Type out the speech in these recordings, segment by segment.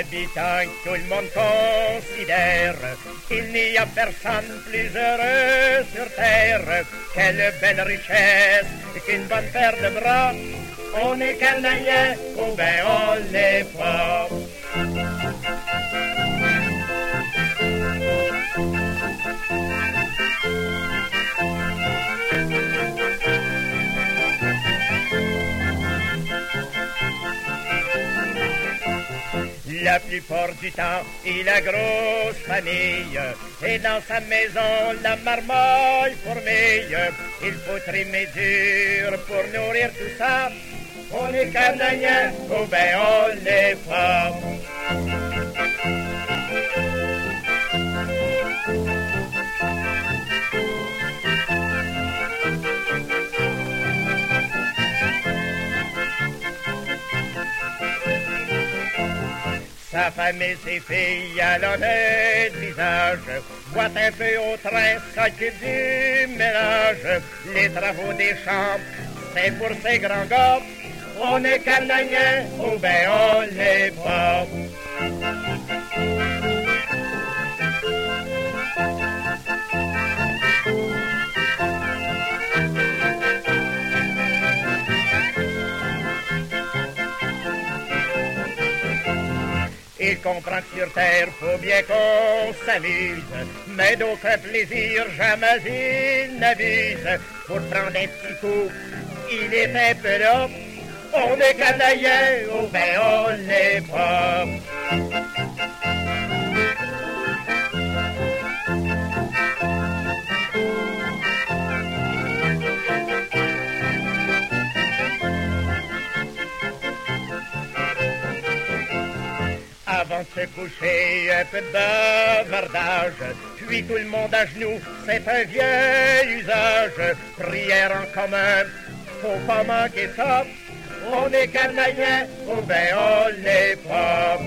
habitants, tout le monde considère qu'il n'y a personne plus heureux sur terre. Quelle belle richesse qu'une bonne paire de bras. On est canadien ou ben on l'est pas. La plupart du temps, il a grosse famille. Et dans sa maison, la marmaille fourmille. Il faut trimer dur pour nourrir tout ça. On est canadien, ou ben on l'est pas. Sa femme et ses filles à l'honnête visage boitent un peu au train, s'occupent du ménage. Les travaux des champs, c'est pour ces grands gars. On est canadien ou ben on l'est. Il comprend que sur terre, faut bien qu'on s'amuse, mais d'aucun plaisir jamais il n'abuse. Pour prendre un petit coup, il est peu là. On est canadien, ou ben on l'est pas. Avant de se coucher, un peu de bavardage, puis tout le monde à genoux, c'est un vieil usage. Prière en commun, faut pas manquer ça. On est canadien, ou ben on l'est pas.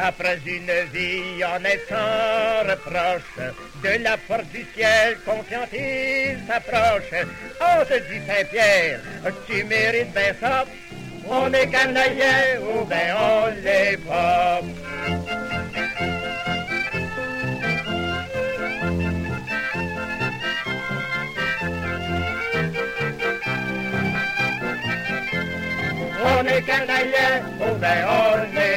Après une vie honnête sans reproche, de la porte du ciel confiant il s'approche. On te dit Saint-Pierre, tu mérites bien ça. On est canadien ou ben on l'est pas. On est canadien ou ben on